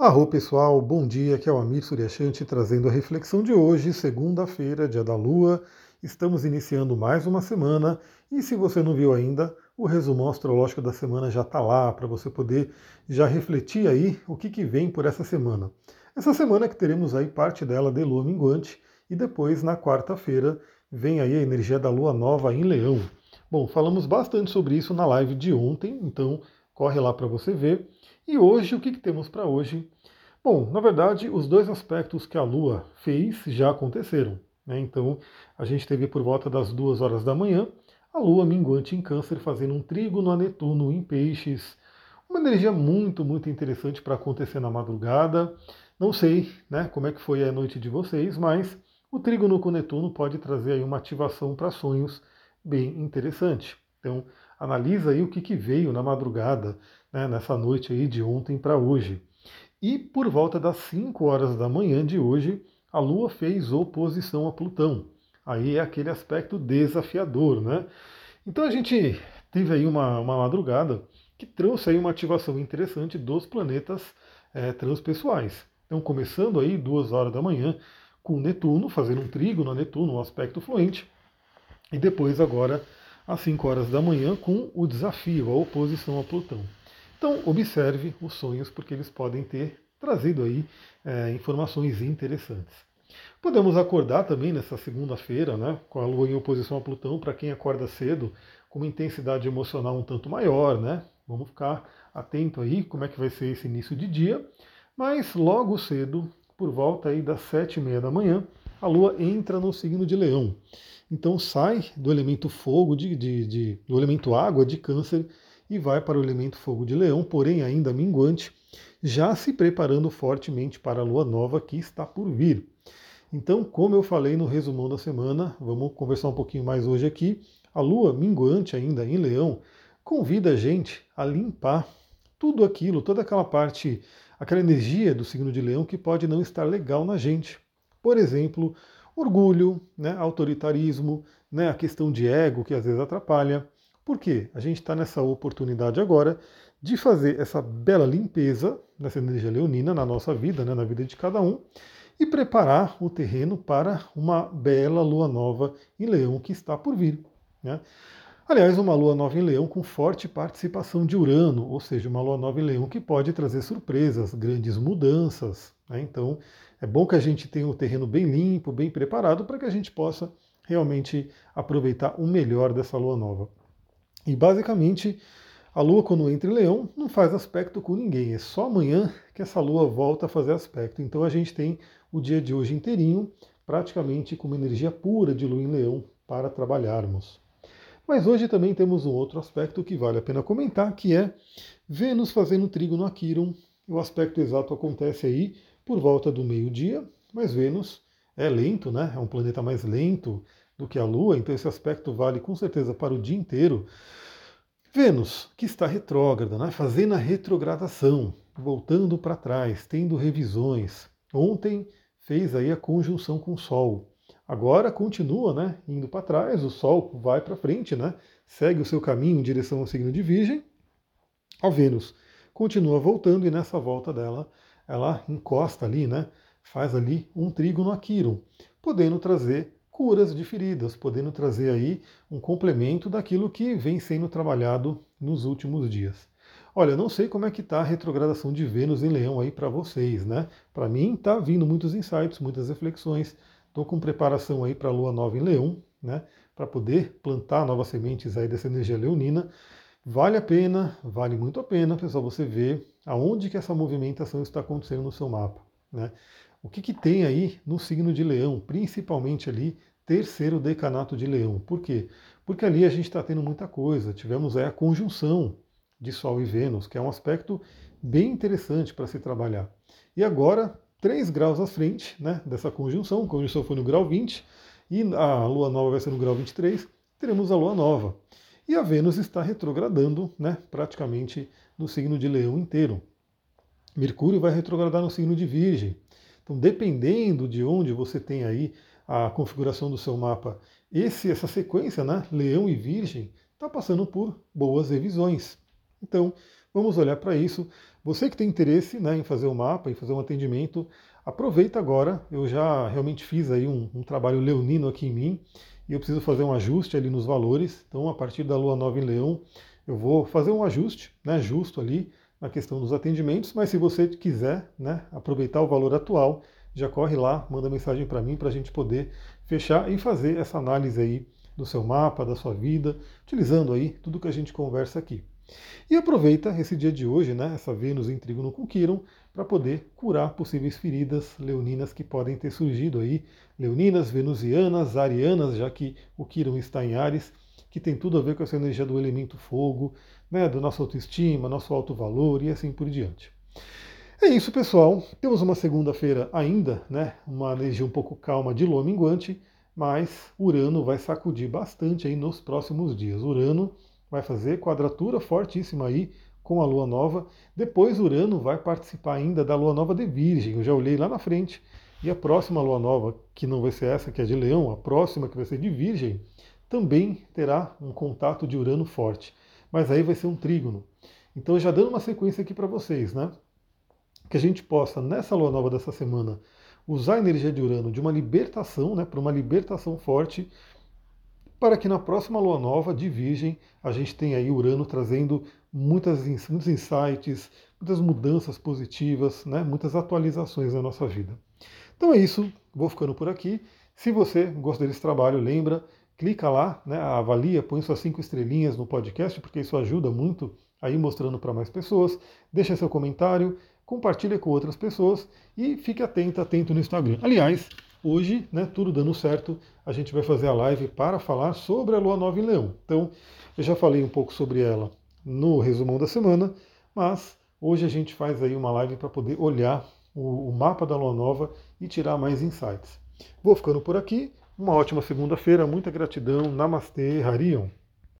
Arro pessoal, bom dia, aqui é o Amir Suryashanti trazendo a reflexão de hoje, segunda-feira, dia da Lua. Estamos iniciando mais uma semana e se você não viu ainda, o resumão astrológico da semana já está lá para você poder já refletir aí o que, que vem por essa semana. Essa semana que teremos aí parte dela de Lua minguante e depois na quarta-feira vem aí a energia da Lua nova em Leão. Bom, falamos bastante sobre isso na live de ontem, então corre lá para você ver. E hoje, o que, que temos para hoje? Bom, na verdade, os dois aspectos que a Lua fez já aconteceram. Né? Então, a gente teve por volta das duas horas da manhã a Lua minguante em Câncer fazendo um trígono a Netuno em Peixes. Uma energia muito, muito interessante para acontecer na madrugada. Não sei né, como é que foi a noite de vocês, mas o trígono com Netuno pode trazer aí uma ativação para sonhos bem interessante. Então, analisa aí o que, que veio na madrugada, né, nessa noite aí de ontem para hoje. E por volta das 5 horas da manhã de hoje, a Lua fez oposição a Plutão. Aí é aquele aspecto desafiador, né? Então a gente teve aí uma, uma madrugada que trouxe aí uma ativação interessante dos planetas é, transpessoais. Então, começando aí duas horas da manhã, com Netuno, fazendo um trígono a Netuno, um aspecto fluente, e depois agora às 5 horas da manhã com o desafio, a oposição a Plutão. Então, observe os sonhos, porque eles podem ter trazido aí é, informações interessantes. Podemos acordar também nessa segunda-feira, né, com a Lua em oposição a Plutão, para quem acorda cedo, com uma intensidade emocional um tanto maior, né? Vamos ficar atento aí como é que vai ser esse início de dia. Mas logo cedo, por volta aí das sete e meia da manhã, a Lua entra no signo de Leão. Então sai do elemento fogo, de, de, de, do elemento água de câncer e vai para o elemento fogo de leão, porém ainda minguante, já se preparando fortemente para a lua nova que está por vir. Então, como eu falei no resumão da semana, vamos conversar um pouquinho mais hoje aqui. A lua minguante ainda em leão convida a gente a limpar tudo aquilo, toda aquela parte, aquela energia do signo de leão que pode não estar legal na gente. Por exemplo, orgulho, né, autoritarismo, né, a questão de ego que às vezes atrapalha. Por quê? A gente está nessa oportunidade agora de fazer essa bela limpeza nessa energia leonina na nossa vida, né, na vida de cada um, e preparar o terreno para uma bela lua nova em leão que está por vir. Né? Aliás, uma lua nova em leão com forte participação de Urano, ou seja, uma lua nova em leão que pode trazer surpresas, grandes mudanças. Né? Então, é bom que a gente tenha o terreno bem limpo, bem preparado, para que a gente possa realmente aproveitar o melhor dessa lua nova. E basicamente, a lua, quando entra em leão, não faz aspecto com ninguém, é só amanhã que essa lua volta a fazer aspecto. Então a gente tem o dia de hoje inteirinho, praticamente com uma energia pura de lua em leão para trabalharmos. Mas hoje também temos um outro aspecto que vale a pena comentar, que é Vênus fazendo trígono a Quiron. O aspecto exato acontece aí por volta do meio-dia, mas Vênus é lento, né? É um planeta mais lento do que a Lua, então esse aspecto vale com certeza para o dia inteiro. Vênus, que está retrógrada, né? fazendo a retrogradação, voltando para trás, tendo revisões. Ontem fez aí a conjunção com o Sol. Agora continua, né, indo para trás, o Sol vai para frente, né, segue o seu caminho em direção ao signo de Virgem. A Vênus continua voltando e nessa volta dela ela encosta ali, né? Faz ali um trígono Quiron, podendo trazer curas de feridas, podendo trazer aí um complemento daquilo que vem sendo trabalhado nos últimos dias. Olha, não sei como é que está a retrogradação de Vênus em Leão aí para vocês, né? Para mim está vindo muitos insights, muitas reflexões. Estou com preparação aí para a Lua Nova em Leão, né? Para poder plantar novas sementes aí dessa energia leonina. Vale a pena, vale muito a pena, pessoal, você ver aonde que essa movimentação está acontecendo no seu mapa. Né? O que, que tem aí no signo de leão, principalmente ali, terceiro decanato de leão. Por quê? Porque ali a gente está tendo muita coisa. Tivemos aí a conjunção de Sol e Vênus, que é um aspecto bem interessante para se trabalhar. E agora, 3 graus à frente né, dessa conjunção, a conjunção foi no grau 20, e a Lua Nova vai ser no grau 23, teremos a Lua Nova. E a Vênus está retrogradando né, praticamente no signo de Leão inteiro. Mercúrio vai retrogradar no signo de Virgem. Então, dependendo de onde você tem aí a configuração do seu mapa, esse, essa sequência, né, Leão e Virgem, está passando por boas revisões. Então, vamos olhar para isso. Você que tem interesse né, em fazer o um mapa, em fazer um atendimento, aproveita agora. Eu já realmente fiz aí um, um, trabalho leonino aqui em mim e eu preciso fazer um ajuste ali nos valores. Então, a partir da lua nova em leão, eu vou fazer um ajuste né, justo ali na questão dos atendimentos. Mas se você quiser né, aproveitar o valor atual, já corre lá, manda mensagem para mim para a gente poder fechar e fazer essa análise aí do seu mapa, da sua vida, utilizando aí tudo que a gente conversa aqui. E aproveita esse dia de hoje, né, essa Vênus em trígono com Quiron, para poder curar possíveis feridas leoninas que podem ter surgido aí, leoninas, venusianas, arianas, já que o Quiron está em Ares, que tem tudo a ver com essa energia do elemento fogo, né, da nossa autoestima, nosso alto valor e assim por diante. É isso, pessoal. Temos uma segunda-feira ainda, né, uma energia um pouco calma de lua minguante, mas Urano vai sacudir bastante aí nos próximos dias. Urano vai fazer quadratura fortíssima aí com a lua nova. Depois Urano vai participar ainda da lua nova de Virgem. Eu já olhei lá na frente. E a próxima lua nova, que não vai ser essa que é de Leão, a próxima que vai ser de Virgem, também terá um contato de Urano forte. Mas aí vai ser um trígono. Então, já dando uma sequência aqui para vocês, né? Que a gente possa, nessa lua nova dessa semana, usar a energia de Urano de uma libertação, né? Para uma libertação forte para que na próxima lua nova de Virgem a gente tenha aí Urano trazendo muitas, muitos insights, muitas mudanças positivas, né, muitas atualizações na nossa vida. Então é isso, vou ficando por aqui. Se você gostou desse trabalho, lembra, clica lá, né, avalia, põe suas cinco estrelinhas no podcast, porque isso ajuda muito aí mostrando para mais pessoas. Deixa seu comentário, compartilha com outras pessoas e fique atento, atento no Instagram. Aliás, Hoje, né, tudo dando certo, a gente vai fazer a live para falar sobre a Lua Nova em Leão. Então, eu já falei um pouco sobre ela no resumão da semana, mas hoje a gente faz aí uma live para poder olhar o, o mapa da Lua Nova e tirar mais insights. Vou ficando por aqui. Uma ótima segunda-feira, muita gratidão. Namastê, Harion.